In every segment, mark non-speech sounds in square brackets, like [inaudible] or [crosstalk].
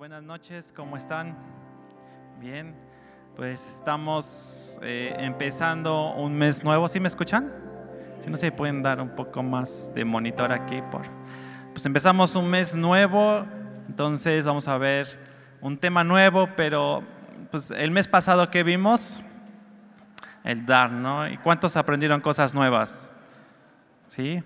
buenas noches, ¿cómo están? Bien, pues estamos eh, empezando un mes nuevo, ¿sí me escuchan? Si no se pueden dar un poco más de monitor aquí, por... Pues empezamos un mes nuevo, entonces vamos a ver un tema nuevo, pero pues el mes pasado que vimos, el dar, ¿no? ¿Y cuántos aprendieron cosas nuevas? ¿Sí?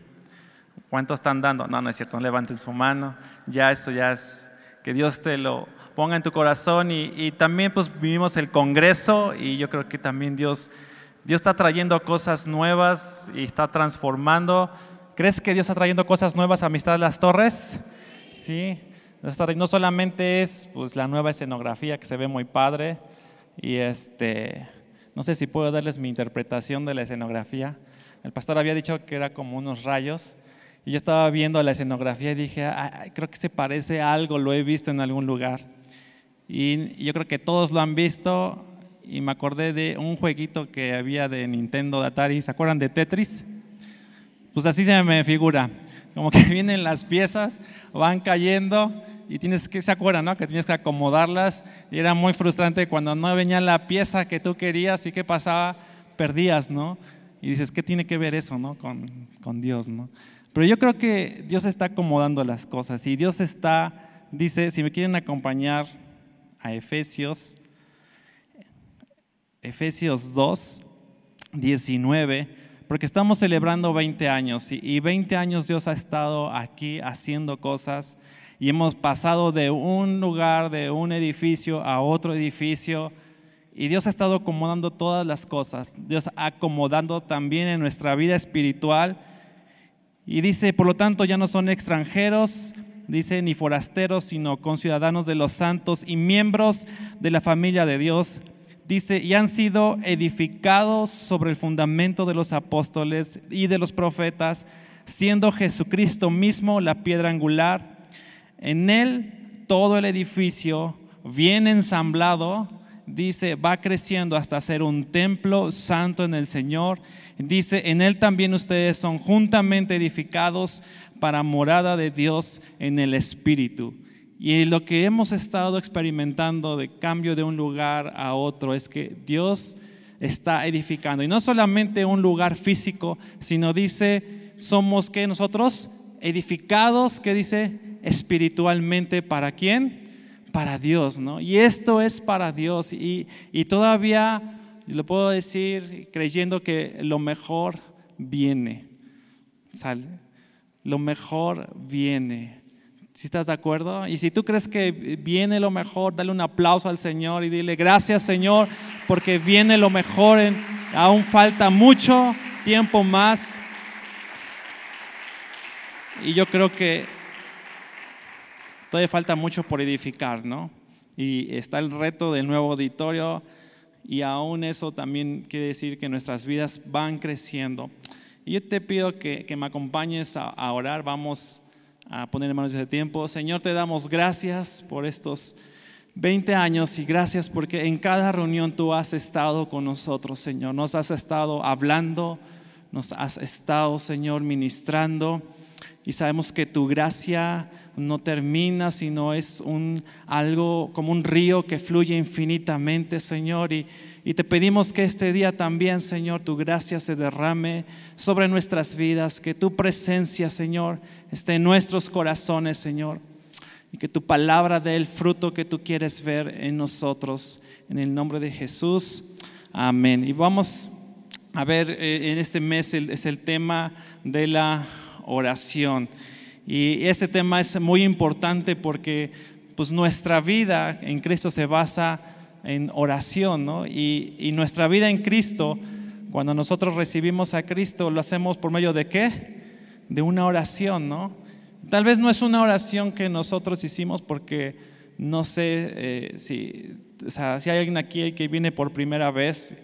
¿Cuántos están dando? No, no es cierto, no levanten su mano. Ya eso ya es que Dios te lo ponga en tu corazón y, también pues vivimos el Congreso y yo creo que también Dios, Dios está trayendo cosas nuevas y está transformando. ¿Crees que Dios está trayendo cosas nuevas a Amistad de las Torres? Sí, no solamente es pues, la nueva escenografía que se ve muy padre y este, no sé si puedo darles mi interpretación de la escenografía. El pastor había dicho que era como unos rayos y yo estaba viendo la escenografía y dije, creo que se parece a algo, lo he visto en algún lugar. Y yo creo que todos lo han visto y me acordé de un jueguito que había de Nintendo, de Atari, ¿se acuerdan de Tetris? Pues así se me figura, como que [laughs] vienen las piezas, van cayendo y tienes que, ¿se acuerdan, no? Que tienes que acomodarlas y era muy frustrante cuando no venía la pieza que tú querías y qué pasaba, perdías, ¿no? Y dices, ¿qué tiene que ver eso, no? Con, con Dios, ¿no? Pero yo creo que Dios está acomodando las cosas y Dios está, dice, si me quieren acompañar a Efesios, Efesios 2, 19, porque estamos celebrando 20 años y 20 años Dios ha estado aquí haciendo cosas y hemos pasado de un lugar, de un edificio a otro edificio. Y Dios ha estado acomodando todas las cosas. Dios acomodando también en nuestra vida espiritual y dice, por lo tanto, ya no son extranjeros, dice, ni forasteros, sino conciudadanos de los santos y miembros de la familia de Dios. Dice, y han sido edificados sobre el fundamento de los apóstoles y de los profetas, siendo Jesucristo mismo la piedra angular. En él todo el edificio, bien ensamblado, dice, va creciendo hasta ser un templo santo en el Señor Dice, en él también ustedes son juntamente edificados para morada de Dios en el Espíritu. Y lo que hemos estado experimentando de cambio de un lugar a otro es que Dios está edificando. Y no solamente un lugar físico, sino dice, somos que nosotros edificados, que dice, espiritualmente, ¿para quién? Para Dios, ¿no? Y esto es para Dios. Y, y todavía y lo puedo decir creyendo que lo mejor viene. ¿Sale? Lo mejor viene. Si estás de acuerdo? Y si tú crees que viene lo mejor, dale un aplauso al Señor y dile gracias Señor, porque viene lo mejor. aún falta mucho tiempo más. Y yo creo que todavía falta mucho por edificar, ¿no? Y está el reto del nuevo auditorio y aún eso también quiere decir que nuestras vidas van creciendo. Y yo te pido que, me acompañes a, orar, vamos a poner en manos de tiempo. Señor, te damos gracias por estos 20 años y gracias porque en cada reunión tú has estado con nosotros, Señor. Nos has estado hablando, nos has estado, Señor, ministrando y sabemos que tu gracia no termina, sino es un, algo como un río que fluye infinitamente, Señor. Y, y te pedimos que este día también, Señor, tu gracia se derrame sobre nuestras vidas, que tu presencia, Señor, esté en nuestros corazones, Señor. Y que tu palabra dé el fruto que tú quieres ver en nosotros. En el nombre de Jesús. Amén. Y vamos a ver, eh, en este mes es el tema de la oración. Y ese tema es muy importante porque pues nuestra vida en Cristo se basa en oración, ¿no? Y, y, nuestra vida en Cristo, cuando nosotros recibimos a Cristo, lo hacemos por medio de qué? De una oración, ¿no? Tal vez no es una oración que nosotros hicimos porque no sé eh, si, si hay alguien aquí que viene por primera vez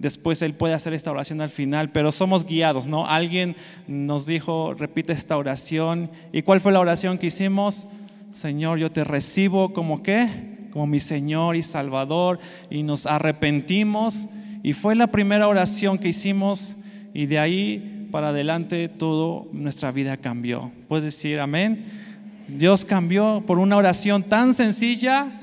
después Él puede hacer esta oración al final, pero somos guiados, ¿no? Alguien nos dijo, repite esta oración. ¿Y cuál fue la oración que hicimos? Señor, yo te recibo como qué? Como mi Señor y Salvador. Y nos arrepentimos. Y fue la primera oración que hicimos y de ahí para adelante todo nuestra vida cambió. Puedes decir amén. Dios cambió por una oración tan sencilla,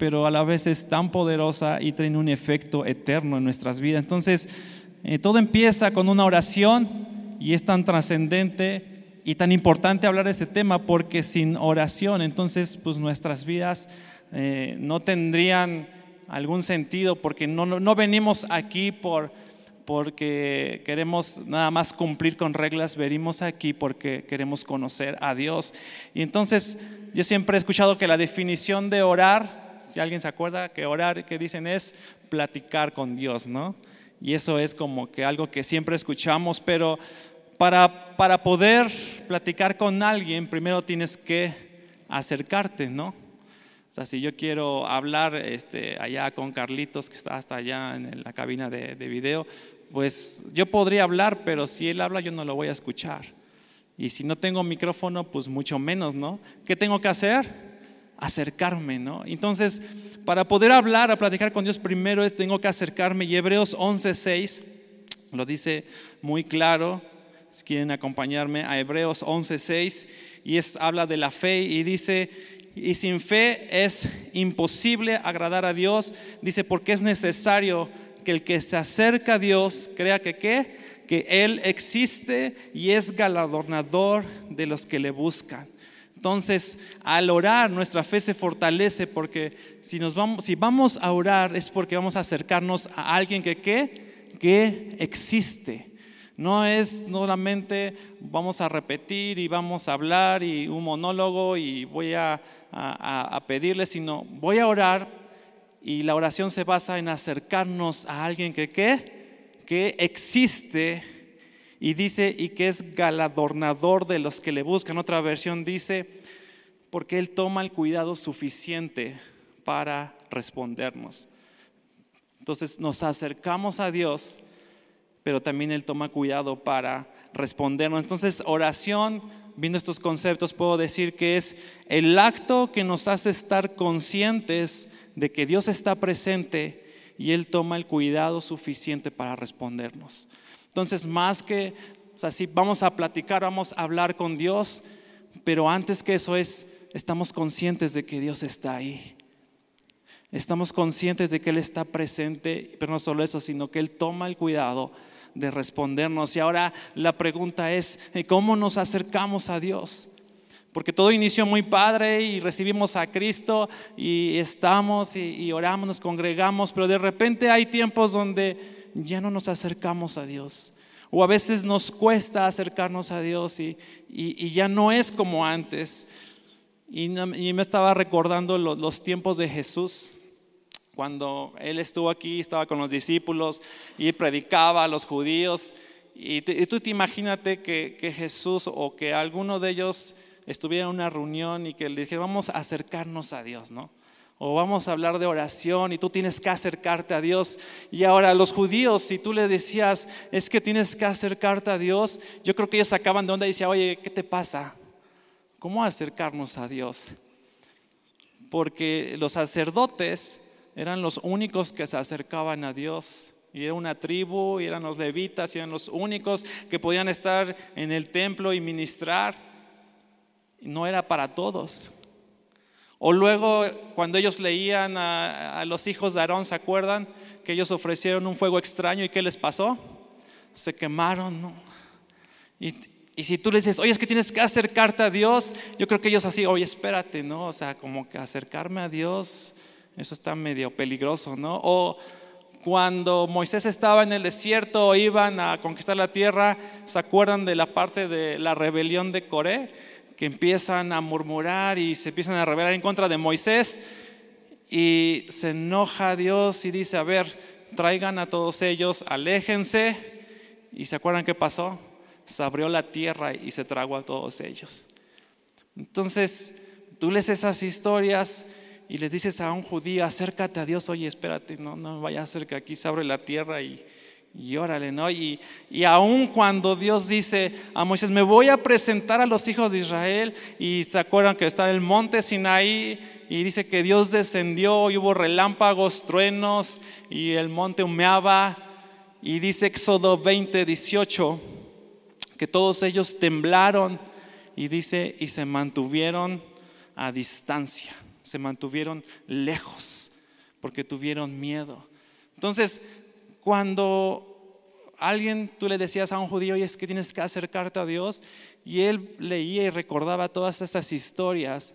pero a la vez es tan poderosa y tiene un efecto eterno en nuestras vidas. Entonces, eh, todo empieza con una oración y es tan trascendente y tan importante hablar de este tema porque sin oración, entonces, pues nuestras vidas eh, no tendrían algún sentido porque no, no venimos aquí por porque queremos nada más cumplir con reglas, venimos aquí porque queremos conocer a Dios. Y entonces yo siempre he escuchado que la definición de orar, si alguien se acuerda que orar, que dicen es platicar con Dios, ¿no? Y eso es como que algo que siempre escuchamos, pero para, para poder platicar con alguien, primero tienes que acercarte, ¿no? O sea, si yo quiero hablar este, allá con Carlitos, que está hasta allá en la cabina de, de video, pues yo podría hablar, pero si él habla yo no lo voy a escuchar. Y si no tengo micrófono, pues mucho menos, ¿no? ¿Qué tengo que hacer? Acercarme, ¿no? Entonces, para poder hablar, a platicar con Dios, primero es tengo que acercarme. Y Hebreos 11:6 lo dice muy claro. Si quieren acompañarme a Hebreos 11:6 y es habla de la fe y dice y sin fe es imposible agradar a Dios, dice porque es necesario que el que se acerca a Dios crea que qué, que Él existe y es galardonador de los que le buscan. Entonces, al orar, nuestra fe se fortalece porque si, nos vamos, si vamos a orar es porque vamos a acercarnos a alguien que ¿qué? que existe. No es solamente vamos a repetir y vamos a hablar y un monólogo y voy a, a pedirle, sino voy a orar y la oración se basa en acercarnos a alguien que que existe y dice y que es galardonador de los que le buscan. Otra versión dice porque él toma el cuidado suficiente para respondernos. Entonces nos acercamos a Dios, pero también él toma cuidado para respondernos. Entonces, oración viendo estos conceptos, puedo decir que es el acto que nos hace estar conscientes de que Dios está presente y Él toma el cuidado suficiente para respondernos. Entonces, más que, o sea, si vamos a platicar, vamos a hablar con Dios, pero antes que eso es, estamos conscientes de que Dios está ahí. Estamos conscientes de que Él está presente, pero no solo eso, sino que Él toma el cuidado de respondernos. Y ahora la pregunta es, ¿cómo nos acercamos a Dios? Porque todo inició muy padre y recibimos a Cristo y estamos y, oramos, nos congregamos, pero de repente hay tiempos donde ya no nos acercamos a Dios. O a veces nos cuesta acercarnos a Dios y, ya no es como antes. Y, me estaba recordando los, tiempos de Jesús, cuando Él estuvo aquí, estaba con los discípulos y predicaba a los judíos. Y, tú te imagínate que, que Jesús o que alguno de ellos estuviera en una reunión y que le dijera, vamos a acercarnos a Dios, ¿no? O vamos a hablar de oración y tú tienes que acercarte a Dios. Y ahora los judíos, si tú le decías, es que tienes que acercarte a Dios, yo creo que ellos acaban de onda y decían, oye, ¿qué te pasa? ¿Cómo acercarnos a Dios? Porque los sacerdotes eran los únicos que se acercaban a Dios. Y era una tribu, y eran los levitas, y eran los únicos que podían estar en el templo y ministrar no era para todos. O luego, cuando ellos leían a, los hijos de Aarón, ¿se acuerdan? Que ellos ofrecieron un fuego extraño y ¿qué les pasó? Se quemaron. Y, si tú les dices, oye, es que tienes que acercarte a Dios, yo creo que ellos así, oye, espérate, ¿no? O sea, como que acercarme a Dios, eso está medio peligroso, ¿no? O cuando Moisés estaba en el desierto, iban a conquistar la tierra, ¿se acuerdan de la parte de la rebelión de Coré? Que empiezan a murmurar y se empiezan a rebelar en contra de Moisés y se enoja Dios y dice, a ver, traigan a todos ellos, aléjense. ¿Y se acuerdan qué pasó? Se abrió la tierra y se tragó a todos ellos. Entonces, tú lees esas historias y les dices a un judío, acércate a Dios, oye, espérate, no, no vaya a ser que aquí se abre la tierra y, y órale, ¿no? Y, y aun cuando Dios dice a Moisés, me voy a presentar a los hijos de Israel, y se acuerdan que está el monte Sinaí, y dice que Dios descendió y hubo relámpagos, truenos, y el monte humeaba, y dice Éxodo 20, 18, que todos ellos temblaron, y dice, y se mantuvieron a distancia, se mantuvieron lejos, porque tuvieron miedo. Entonces, cuando alguien tú le decías a un judío, y es que tienes que acercarte a Dios, y él leía y recordaba todas esas historias,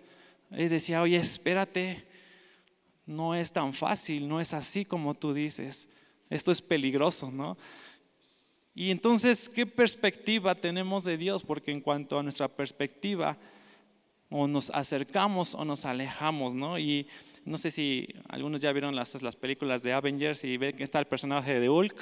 él decía, oye, espérate, no es tan fácil, no es así como tú dices, esto es peligroso, ¿no? Y entonces, ¿qué perspectiva tenemos de Dios? Porque en cuanto a nuestra perspectiva, o nos acercamos o nos alejamos, ¿no? Y no sé si algunos ya vieron las, las películas de Avengers y ven que está el personaje de Hulk,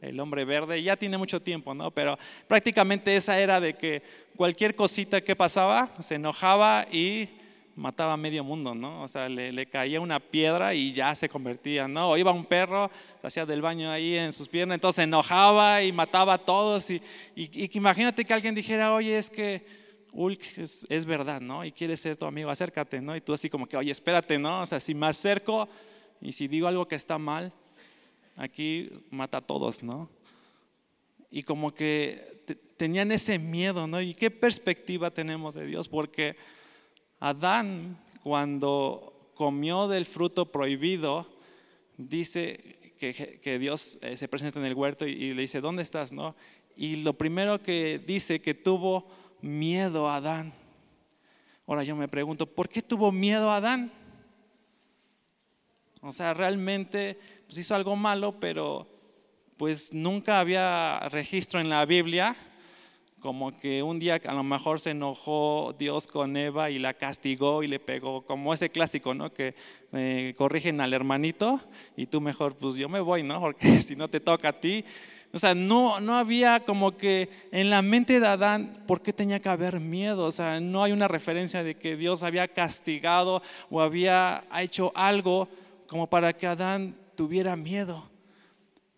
el hombre verde, ya tiene mucho tiempo, ¿no? Pero prácticamente esa era de que cualquier cosita que pasaba se enojaba y mataba a medio mundo, ¿no? O sea, le, caía una piedra y ya se convertía, ¿no? O iba un perro, hacía del baño ahí en sus piernas, entonces se enojaba y mataba a todos. Y, y, imagínate que alguien dijera, oye, es que Hulk es, es, verdad, ¿no? Y quiere ser tu amigo, acércate, ¿no? Y tú así como que, oye, espérate, ¿no? O sea, si me acerco y si digo algo que está mal, aquí mata a todos, ¿no? Y como que tenían ese miedo, ¿no? ¿Y qué perspectiva tenemos de Dios? Porque Adán, cuando comió del fruto prohibido, dice que, Dios eh, se presenta en el huerto y, le dice, ¿dónde estás? No? Y lo primero que dice que tuvo miedo Adán. Ahora yo me pregunto, ¿por qué tuvo miedo Adán? O sea, realmente pues hizo algo malo, pero pues nunca había registro en la Biblia como que un día a lo mejor se enojó Dios con Eva y la castigó y le pegó, como ese clásico, ¿no? Que eh, corrigen al hermanito y tú mejor, pues yo me voy, ¿no? [laughs] Porque si no te toca a ti. O sea, no, no había como que en la mente de Adán, ¿por qué tenía que haber miedo? O sea, no hay una referencia de que Dios había castigado o había hecho algo como para que Adán tuviera miedo.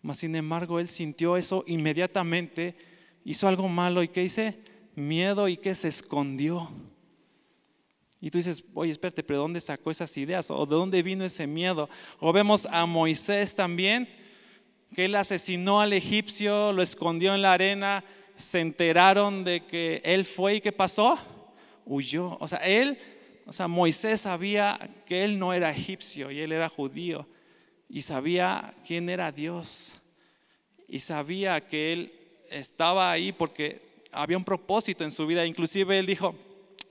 Mas, sin embargo, él sintió eso inmediatamente hizo algo malo y ¿qué hice? Miedo y que se escondió. Y tú dices, oye, espérate, pero ¿dónde sacó esas ideas? ¿O de dónde vino ese miedo? O vemos a Moisés también, que él asesinó al egipcio, lo escondió en la arena, se enteraron de que él fue y ¿qué pasó? Huyó. O sea, él, o sea, Moisés sabía que él no era egipcio y él era judío. Y sabía quién era Dios. Y sabía que él estaba ahí porque había un propósito en su vida. Inclusive él dijo,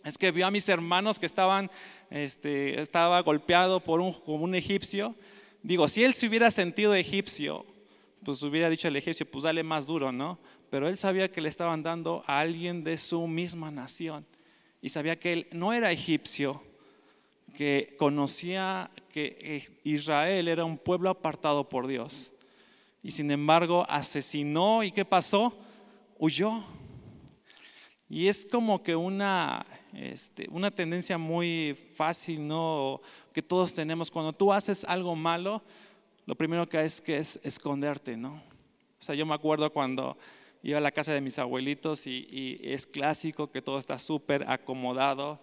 es que vio a mis hermanos que estaban, este, estaba golpeado por un, un egipcio. Digo, si él se hubiera sentido egipcio, pues hubiera dicho al egipcio, pues dale más duro, ¿no? Pero él sabía que le estaban dando a alguien de su misma nación. Y sabía que él no era egipcio, que conocía que Israel era un pueblo apartado por Dios y sin embargo asesinó y ¿qué pasó? Huyó. Y es como que una, este, una tendencia muy fácil, ¿no? Que todos tenemos. Cuando tú haces algo malo, lo primero que es que es esconderte, ¿no? O sea, yo me acuerdo cuando iba a la casa de mis abuelitos y, es clásico que todo está súper acomodado,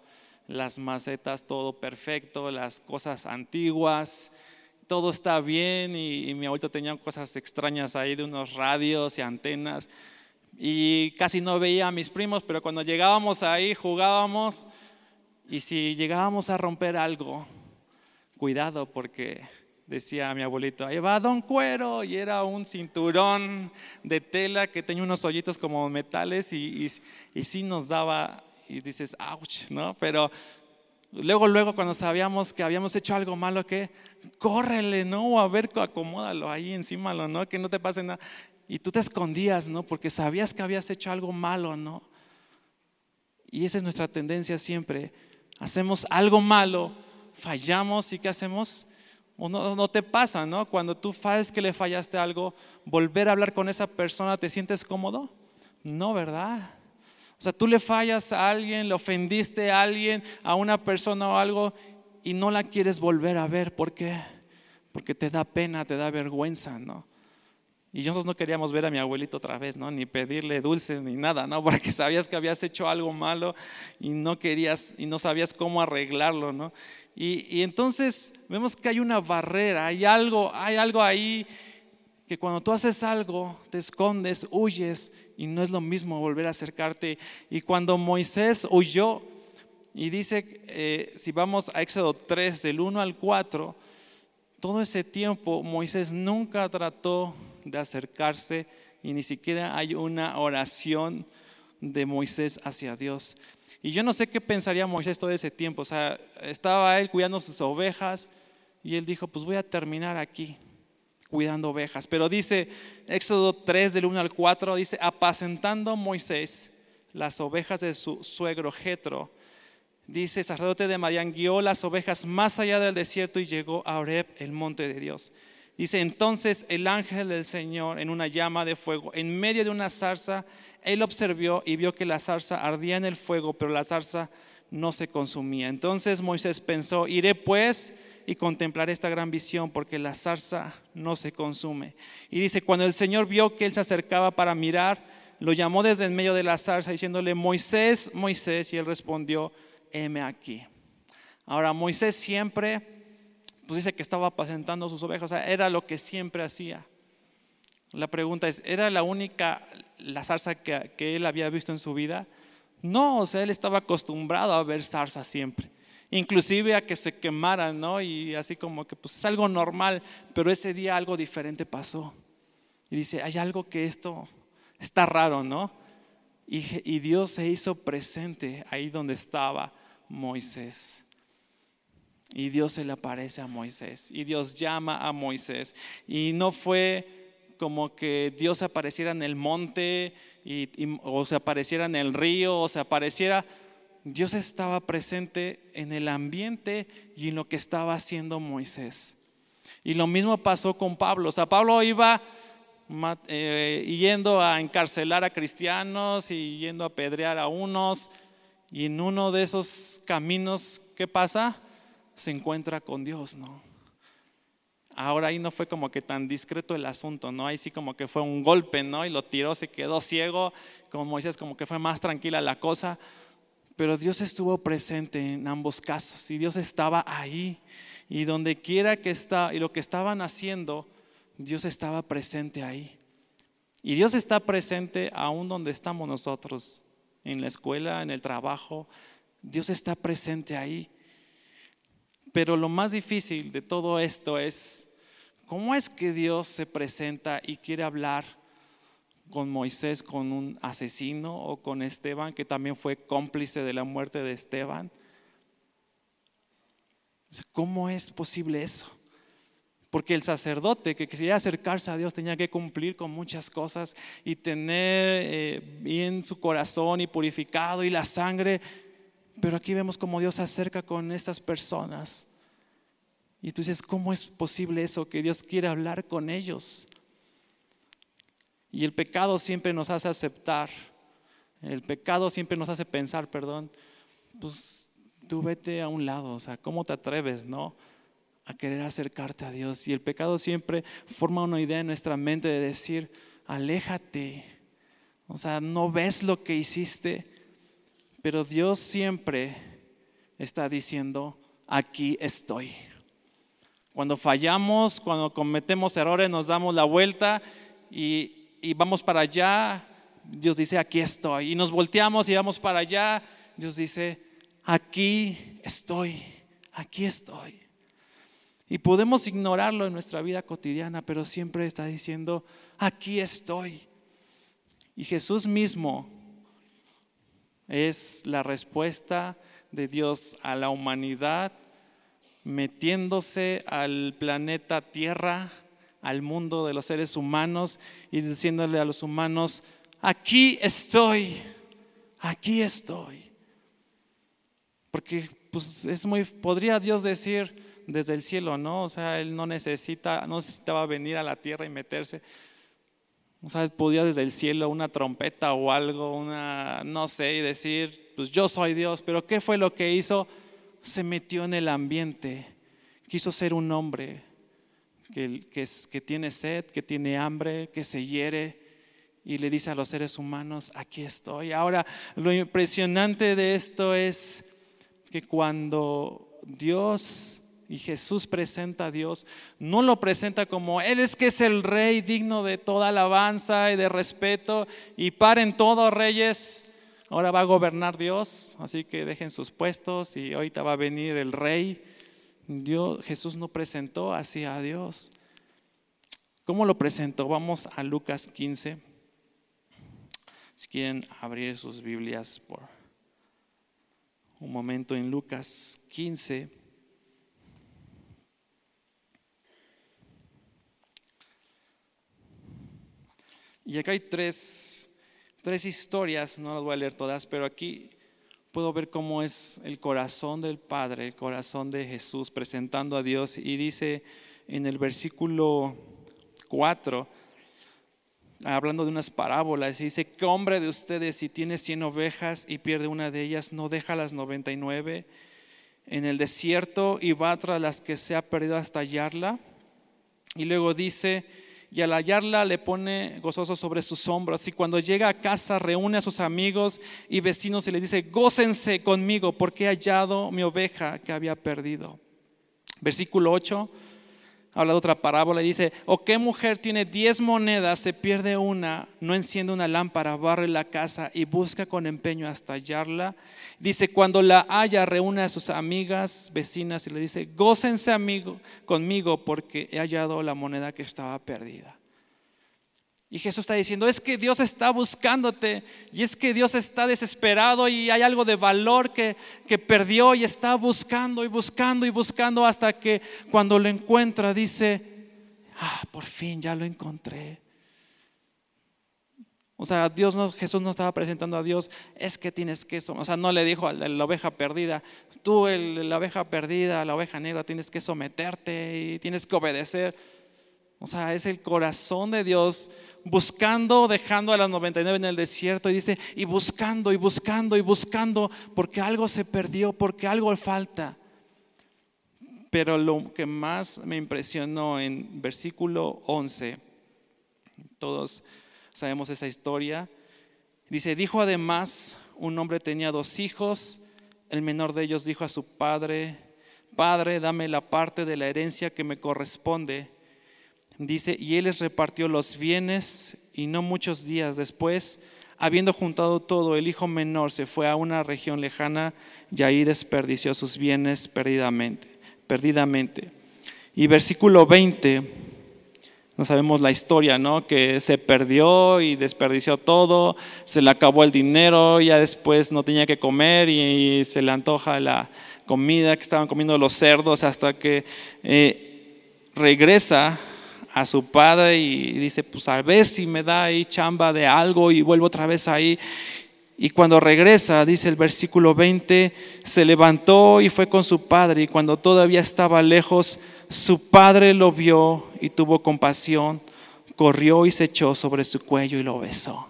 las macetas todo perfecto, las cosas antiguas, todo está bien y, mi abuelito tenía cosas extrañas ahí de unos radios y antenas y casi no veía a mis primos, pero cuando llegábamos ahí jugábamos y si llegábamos a romper algo, cuidado porque decía mi abuelito, ahí va Don Cuero y era un cinturón de tela que tenía unos hoyitos como metales y, y, sí nos daba y dices, ouch, ¿no? Pero Luego, luego, cuando sabíamos que habíamos hecho algo malo, que córrele, ¿no? A ver, acomódalo ahí encima, ¿no? Que no te pase nada. Y tú te escondías, ¿no? Porque sabías que habías hecho algo malo, ¿no? Y esa es nuestra tendencia siempre. Hacemos algo malo, fallamos y ¿qué hacemos? No te pasa, ¿no? Cuando tú sabes que le fallaste algo, volver a hablar con esa persona, ¿te sientes cómodo? No, ¿verdad? O sea, tú le fallas a alguien, le ofendiste a alguien, a una persona o algo, y no la quieres volver a ver. ¿Por qué? Porque te da pena, te da vergüenza, ¿no? Y nosotros no queríamos ver a mi abuelito otra vez, ¿no? Ni pedirle dulces ni nada, ¿no? [laughs] Porque sabías que habías hecho algo malo y no querías y no sabías cómo arreglarlo, ¿no? Y, y entonces vemos que hay una barrera, hay algo, hay algo ahí que cuando tú haces algo, te escondes, huyes y no es lo mismo volver a acercarte. Y cuando Moisés huyó, y dice, eh, si vamos a Éxodo 3, del 1 al 4, todo ese tiempo Moisés nunca trató de acercarse y ni siquiera hay una oración de Moisés hacia Dios. Y yo no sé qué pensaría Moisés todo ese tiempo. O sea, estaba él cuidando sus ovejas y él dijo, pues voy a terminar aquí cuidando ovejas. Pero dice Éxodo 3 del 1 al 4, dice, apacentando Moisés las ovejas de su suegro Jetro dice, sacerdote de Madián guió las ovejas más allá del desierto y llegó a Oreb, el monte de Dios. Dice, entonces el ángel del Señor en una llama de fuego, en medio de una zarza, él observó y vio que la zarza ardía en el fuego, pero la zarza no se consumía. Entonces Moisés pensó, iré pues y contemplaré esta gran visión, porque la zarza no se consume. Y dice, cuando el Señor vio que él se acercaba para mirar, lo llamó desde en medio de la zarza, diciéndole, Moisés, Moisés, y él respondió, heme aquí. Ahora, Moisés siempre, pues dice que estaba apacentando sus ovejas, o sea, era lo que siempre hacía. La pregunta es, ¿era la única la zarza que, él había visto en su vida? No, o sea, él estaba acostumbrado a ver zarza siempre inclusive a que se quemaran, ¿no? Y así como que pues es algo normal, pero ese día algo diferente pasó. Y dice, hay algo que esto está raro, ¿no? Y, Dios se hizo presente ahí donde estaba Moisés. Y Dios se le aparece a Moisés. Y Dios llama a Moisés. Y no fue como que Dios apareciera en el monte o se apareciera en el río o se apareciera. Dios estaba presente en el ambiente y en lo que estaba haciendo Moisés. Y lo mismo pasó con Pablo. O sea, Pablo iba eh, yendo a encarcelar a cristianos y yendo a apedrear a unos. Y en uno de esos caminos, ¿qué pasa? Se encuentra con Dios, ¿no? Ahora ahí no fue como que tan discreto el asunto, ¿no? Ahí sí como que fue un golpe, ¿no? Y lo tiró, se quedó ciego, como Moisés, como que fue más tranquila la cosa. Pero Dios estuvo presente en ambos casos y Dios estaba ahí. Y donde quiera que está, y lo que estaban haciendo, Dios estaba presente ahí. Y Dios está presente aún donde estamos nosotros, en la escuela, en el trabajo. Dios está presente ahí. Pero lo más difícil de todo esto es, ¿cómo es que Dios se presenta y quiere hablar con Moisés, con un asesino o con Esteban, que también fue cómplice de la muerte de Esteban? ¿Cómo es posible eso? Porque el sacerdote que quería acercarse a Dios tenía que cumplir con muchas cosas y tener eh, bien su corazón y purificado y la sangre. Pero aquí vemos cómo Dios se acerca con estas personas. Y tú dices, ¿cómo es posible eso? Que Dios quiere hablar con ellos. Y el pecado siempre nos hace aceptar. El pecado siempre nos hace pensar, perdón, pues tú vete a un lado. O sea, ¿cómo te atreves, no? a querer acercarte a Dios. Y el pecado siempre forma una idea en nuestra mente de decir, aléjate. O sea, no ves lo que hiciste, pero Dios siempre está diciendo, aquí estoy. Cuando fallamos, cuando cometemos errores, nos damos la vuelta y, y vamos para allá, Dios dice, aquí estoy. Y nos volteamos y vamos para allá, Dios dice, aquí estoy, aquí estoy. Y podemos ignorarlo en nuestra vida cotidiana, pero siempre está diciendo, aquí estoy. Y Jesús mismo es la respuesta de Dios a la humanidad, metiéndose al planeta Tierra, al mundo de los seres humanos y diciéndole a los humanos, aquí estoy, aquí estoy. Porque pues es muy, podría Dios decir, desde el cielo, ¿no? O sea, él no necesita, no necesitaba venir a la tierra y meterse. O sea, podía desde el cielo una trompeta o algo, una, no sé, y decir, pues yo soy Dios. Pero ¿qué fue lo que hizo? Se metió en el ambiente. Quiso ser un hombre que, que, que tiene sed, que tiene hambre, que se hiere y le dice a los seres humanos, aquí estoy. Ahora, lo impresionante de esto es que cuando Dios y Jesús presenta a Dios, no lo presenta como Él es que es el rey digno de toda alabanza y de respeto y paren todos reyes, ahora va a gobernar Dios, así que dejen sus puestos y ahorita va a venir el rey. Dios, Jesús no presentó así a Dios. ¿Cómo lo presentó? Vamos a Lucas 15. Si quieren abrir sus Biblias por un momento en Lucas 15. Y acá hay tres, tres historias, no las voy a leer todas, pero aquí puedo ver cómo es el corazón del Padre, el corazón de Jesús presentando a Dios. Y dice en el versículo 4, hablando de unas parábolas, y dice, ¿qué hombre de ustedes si tiene 100 ovejas y pierde una de ellas, no deja las 99 en el desierto y va tras las que se ha perdido hasta hallarla? Y luego dice, y al hallarla le pone gozoso sobre sus hombros. Y cuando llega a casa reúne a sus amigos y vecinos y le dice, gócense conmigo porque he hallado mi oveja que había perdido. Versículo 8 habla de otra parábola y dice, o qué mujer tiene diez monedas, se pierde una, no enciende una lámpara, barre la casa y busca con empeño hasta hallarla. Dice, cuando la haya, reúne a sus amigas, vecinas y le dice, gócense amigo, conmigo porque he hallado la moneda que estaba perdida. Y Jesús está diciendo, es que Dios está buscándote y es que Dios está desesperado y hay algo de valor que, que, perdió y está buscando y buscando y buscando hasta que cuando lo encuentra dice, ah, por fin ya lo encontré. O sea, Dios no, Jesús no estaba presentando a Dios, es que tienes que, o sea, no le dijo a la oveja perdida, tú la oveja perdida, la oveja negra, tienes que someterte y tienes que obedecer. O sea, es el corazón de Dios buscando, dejando a las 99 en el desierto y dice, y buscando, y buscando, y buscando, porque algo se perdió, porque algo falta. Pero lo que más me impresionó en versículo 11, todos sabemos esa historia, dice, dijo además, un hombre tenía dos hijos, el menor de ellos dijo a su padre, Padre, dame la parte de la herencia que me corresponde. Dice, y él les repartió los bienes y no muchos días después, habiendo juntado todo, el hijo menor se fue a una región lejana y ahí desperdició sus bienes perdidamente. perdidamente. Y versículo 20, no sabemos la historia, ¿no? Que se perdió y desperdició todo, se le acabó el dinero, ya después no tenía que comer y, se le antoja la comida que estaban comiendo los cerdos hasta que eh, regresa a su padre y dice, pues a ver si me da ahí chamba de algo y vuelvo otra vez ahí. Y cuando regresa, dice el versículo 20, se levantó y fue con su padre y cuando todavía estaba lejos, su padre lo vio y tuvo compasión, corrió y se echó sobre su cuello y lo besó.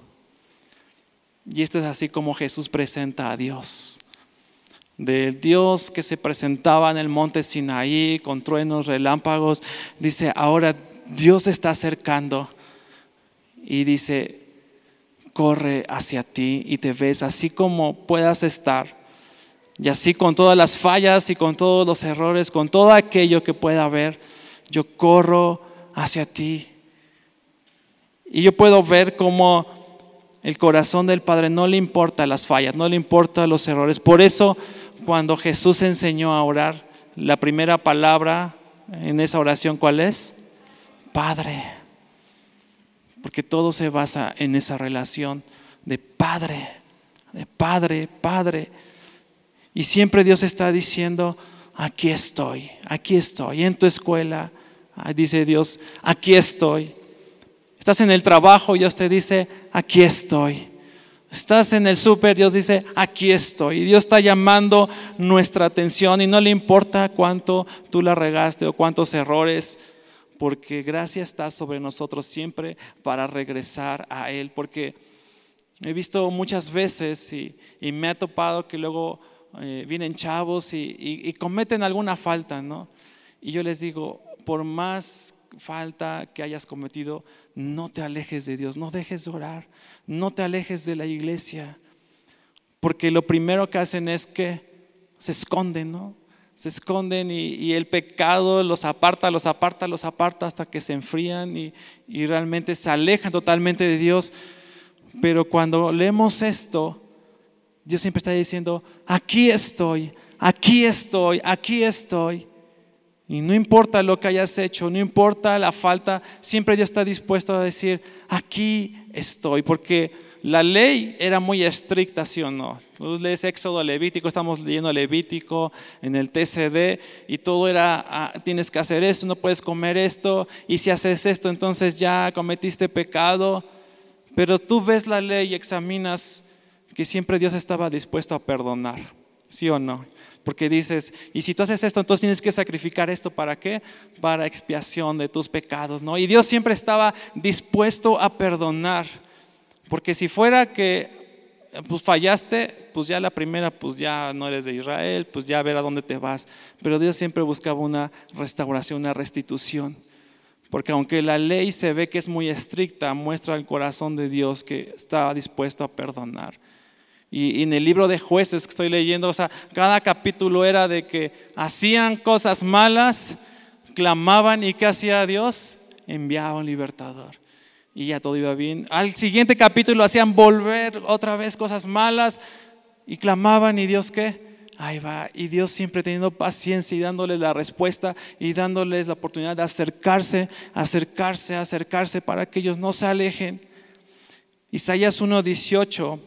Y esto es así como Jesús presenta a Dios. Del Dios que se presentaba en el monte Sinaí con truenos, relámpagos, dice, ahora Dios se está acercando y dice, corre hacia ti y te ves así como puedas estar. Y así con todas las fallas y con todos los errores, con todo aquello que pueda haber, yo corro hacia ti. Y yo puedo ver cómo el corazón del Padre no le importa las fallas, no le importa los errores. Por eso cuando Jesús enseñó a orar, la primera palabra en esa oración, ¿cuál es? Padre. Porque todo se basa en esa relación de Padre, de Padre, Padre. Y siempre Dios está diciendo, aquí estoy, aquí estoy, en tu escuela, dice Dios, aquí estoy. Estás en el trabajo Dios te dice, aquí estoy. Estás en el súper, Dios dice, aquí estoy. Y Dios está llamando nuestra atención y no le importa cuánto tú la regaste o cuántos errores porque gracia está sobre nosotros siempre para regresar a Él, porque he visto muchas veces y, me ha topado que luego eh, vienen chavos y, cometen alguna falta, ¿no? Y yo les digo, por más falta que hayas cometido, no te alejes de Dios, no dejes de orar, no te alejes de la iglesia, porque lo primero que hacen es que se esconden, ¿no? Se esconden y, el pecado los aparta, los aparta, los aparta hasta que se enfrían y, y realmente se alejan totalmente de Dios. Pero cuando leemos esto, Dios siempre está diciendo, aquí estoy, aquí estoy, aquí estoy. Y no importa lo que hayas hecho, no importa la falta, siempre Dios está dispuesto a decir, aquí estoy, porque la ley era muy estricta, ¿sí o no? Tú lees Éxodo Levítico, estamos leyendo Levítico en el TCD y todo era, ah, tienes que hacer esto, no puedes comer esto, y si haces esto, entonces ya cometiste pecado. Pero tú ves la ley y examinas que siempre Dios estaba dispuesto a perdonar, ¿sí o no? Porque dices, y si tú haces esto, entonces tienes que sacrificar esto para qué? Para expiación de tus pecados, ¿no? Y Dios siempre estaba dispuesto a perdonar. Porque si fuera que pues fallaste, pues ya la primera, pues ya no eres de Israel, pues ya a ver a dónde te vas. Pero Dios siempre buscaba una restauración, una restitución. Porque aunque la ley se ve que es muy estricta, muestra el corazón de Dios que está dispuesto a perdonar. Y, en el libro de jueces que estoy leyendo, o sea, cada capítulo era de que hacían cosas malas, clamaban y ¿qué hacía Dios? Enviaba un libertador y ya todo iba bien. Al siguiente capítulo hacían volver otra vez cosas malas y clamaban y Dios qué? Ahí va. Y Dios siempre teniendo paciencia y dándoles la respuesta y dándoles la oportunidad de acercarse, acercarse, acercarse para que ellos no se alejen. Isaías 1.18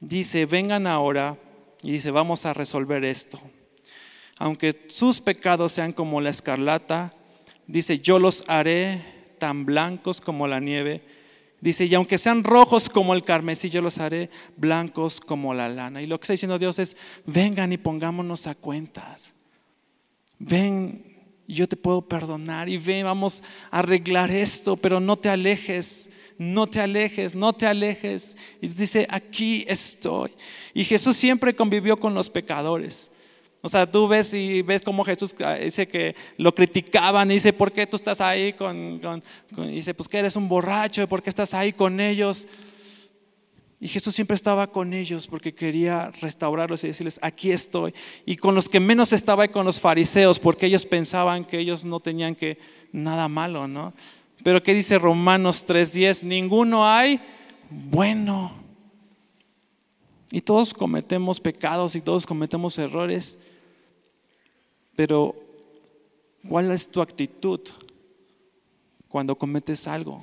dice, vengan ahora y dice, vamos a resolver esto. Aunque sus pecados sean como la escarlata, dice, yo los haré tan blancos como la nieve. Dice, y aunque sean rojos como el carmesí, yo los haré blancos como la lana. Y lo que está diciendo Dios es, vengan y pongámonos a cuentas. Ven, yo te puedo perdonar y ven, vamos a arreglar esto, pero no te alejes, no te alejes, no te alejes. Y dice, aquí estoy. Y Jesús siempre convivió con los pecadores. O sea, tú ves y ves cómo Jesús ah, dice que lo criticaban y dice, ¿por qué tú estás ahí con, dice, pues que eres un borracho, ¿por qué estás ahí con ellos? Y Jesús siempre estaba con ellos porque quería restaurarlos y decirles, aquí estoy. Y con los que menos estaba y con los fariseos, porque ellos pensaban que ellos no tenían que nada malo, ¿no? Pero ¿qué dice Romanos 3:10? Ninguno hay bueno. Y todos cometemos pecados y todos cometemos errores. Pero, ¿cuál es tu actitud cuando cometes algo?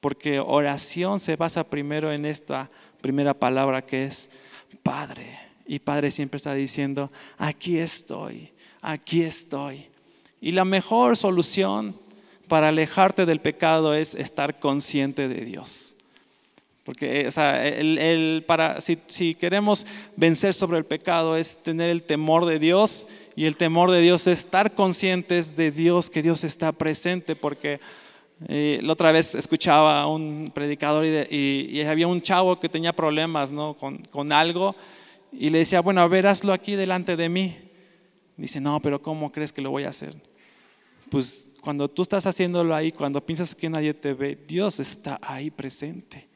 Porque oración se basa primero en esta primera palabra que es Padre. Y Padre siempre está diciendo, aquí estoy, aquí estoy. Y la mejor solución para alejarte del pecado es estar consciente de Dios. Porque el, para, si, queremos vencer sobre el pecado es tener el temor de Dios y el temor de Dios es estar conscientes de Dios, que Dios está presente, porque eh, la otra vez escuchaba a un predicador y, había un chavo que tenía problemas ¿no? con, con, algo y le decía, bueno, a ver, hazlo aquí delante de mí. Dice, no, pero ¿cómo crees que lo voy a hacer? Pues cuando tú estás haciéndolo ahí, cuando piensas que nadie te ve, Dios está ahí presente.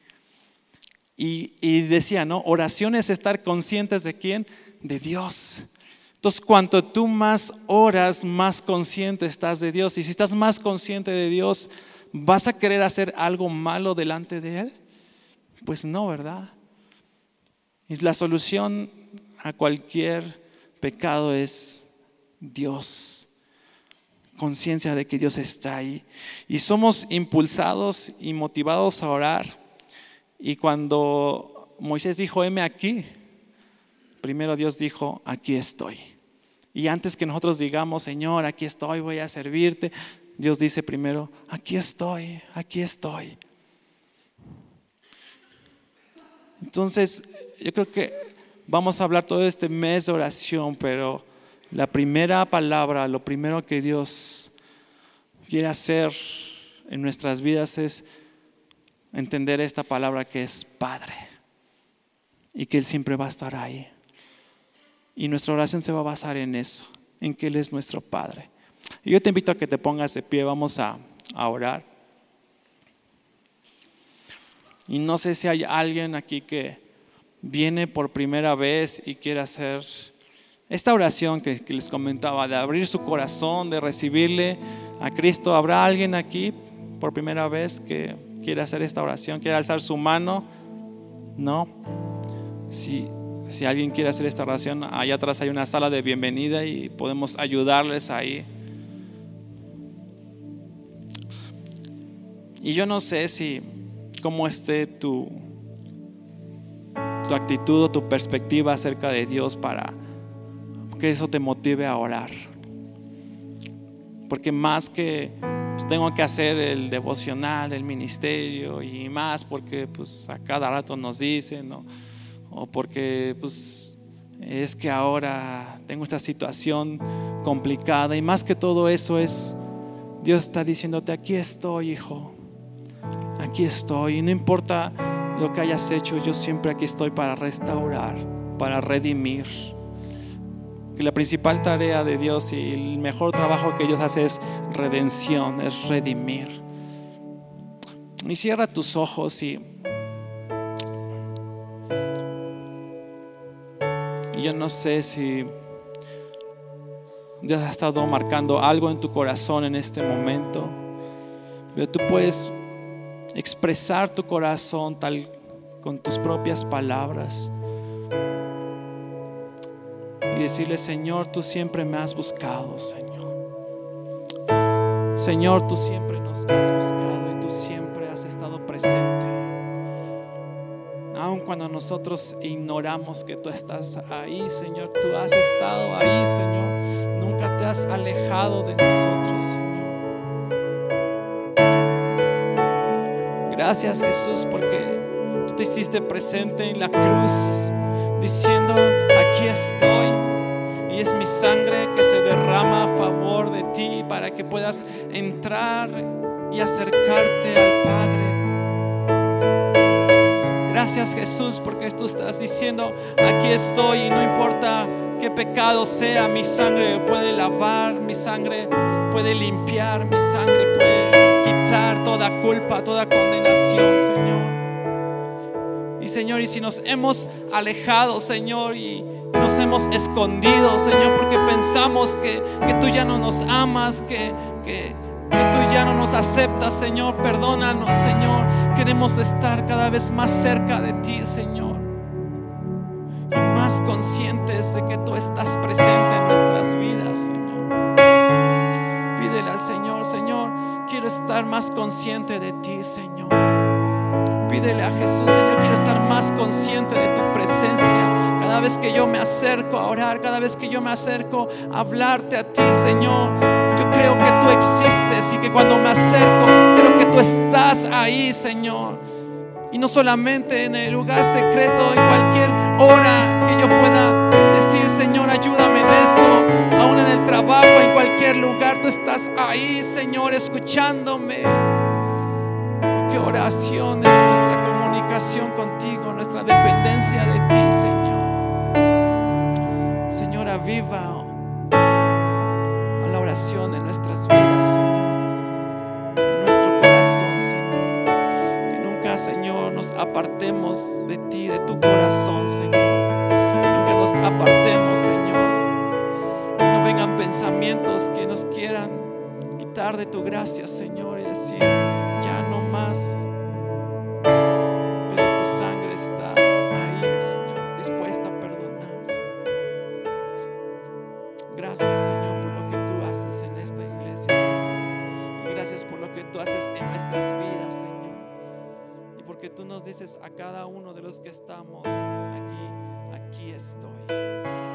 Y, decía, ¿no? Oración es estar conscientes de quién? De Dios. Entonces, cuanto tú más oras, más consciente estás de Dios. Y si estás más consciente de Dios, ¿vas a querer hacer algo malo delante de Él? Pues no, ¿verdad? Y la solución a cualquier pecado es Dios. Conciencia de que Dios está ahí. Y somos impulsados y motivados a orar. Y cuando Moisés dijo, heme aquí, primero Dios dijo, aquí estoy. Y antes que nosotros digamos, Señor, aquí estoy, voy a servirte, Dios dice primero, aquí estoy, aquí estoy. Entonces, yo creo que vamos a hablar todo este mes de oración, pero la primera palabra, lo primero que Dios quiere hacer en nuestras vidas es entender esta palabra que es Padre y que Él siempre va a estar ahí. Y nuestra oración se va a basar en eso, en que Él es nuestro Padre. Y yo te invito a que te pongas de pie, vamos a, orar. Y no sé si hay alguien aquí que viene por primera vez y quiere hacer esta oración que, que les comentaba, de abrir su corazón, de recibirle a Cristo, ¿habrá alguien aquí por primera vez que quiere hacer esta oración, quiere alzar su mano? No. Si, si alguien quiere hacer esta oración, allá atrás hay una sala de bienvenida y podemos ayudarles ahí. Y yo no sé si cómo esté tu, tu actitud o tu perspectiva acerca de Dios para que eso te motive a orar. Porque más que pues, tengo que hacer el devocional del ministerio y más porque pues a cada rato nos dicen, o porque pues es que ahora tengo esta situación complicada y más que todo eso es Dios está diciéndote aquí estoy, hijo aquí estoy. Y no importa lo que hayas hecho, yo siempre aquí estoy para restaurar, para redimir. Y la principal tarea de Dios y el mejor trabajo que Dios hace es redención, es redimir. Y cierra tus ojos y, y yo no sé si Dios ha estado marcando algo en tu corazón en este momento, pero tú puedes expresar tu corazón tal con tus propias palabras y decirle, Señor, tú siempre me has buscado, Señor. Señor, tú siempre nos has buscado y tú siempre has estado presente. Aun cuando nosotros ignoramos que tú estás ahí, Señor, tú has estado ahí, Señor. Nunca te has alejado de nosotros, Señor. Gracias Jesús porque tú te hiciste presente en la cruz diciendo, aquí estoy. Y es mi sangre que se derrama a favor de ti para que puedas entrar y acercarte al Padre. Gracias Jesús porque tú estás diciendo, aquí estoy y no importa qué pecado sea, mi sangre puede lavar, mi sangre puede limpiar, mi sangre puede toda culpa, toda condenación, Señor. Señor, y si nos hemos alejado, Señor, y nos hemos escondido, Señor, porque pensamos que, tú ya no nos amas, que, que, que tú ya no nos aceptas, Señor, perdónanos, Señor. Queremos estar cada vez más cerca de ti, Señor. Y más conscientes de que tú estás presente en nuestras vidas, Señor. Pídele al Señor, Señor quiero estar más consciente de ti, Señor. Pídele a Jesús, Señor, quiero estar más consciente de tu presencia. Cada vez que yo me acerco a orar, cada vez que yo me acerco a hablarte a ti, Señor, yo creo que tú existes y que cuando me acerco, creo que tú estás ahí, Señor. Y no solamente en el lugar secreto, en cualquier hora que yo pueda decir, Señor, ayúdame en esto, aún en el trabajo, en cualquier lugar, tú estás ahí, Señor, escuchándome. Oración es nuestra comunicación contigo, nuestra dependencia de ti, Señor. Señor, aviva a la oración en nuestras vidas, Señor. En nuestro corazón, Señor. Que nunca, Señor, nos apartemos de ti, de tu corazón, Señor nos apartemos, Señor. Que no vengan pensamientos que nos quieran quitar de tu gracia, Señor, y decir, Pero tu sangre está ahí, Señor, dispuesta a perdonar, Gracias, Señor, por lo que tú haces en esta iglesia, Señor. Y gracias por lo que tú haces en nuestras vidas, Señor. Y porque tú nos dices a cada uno de los que estamos aquí aquí estoy.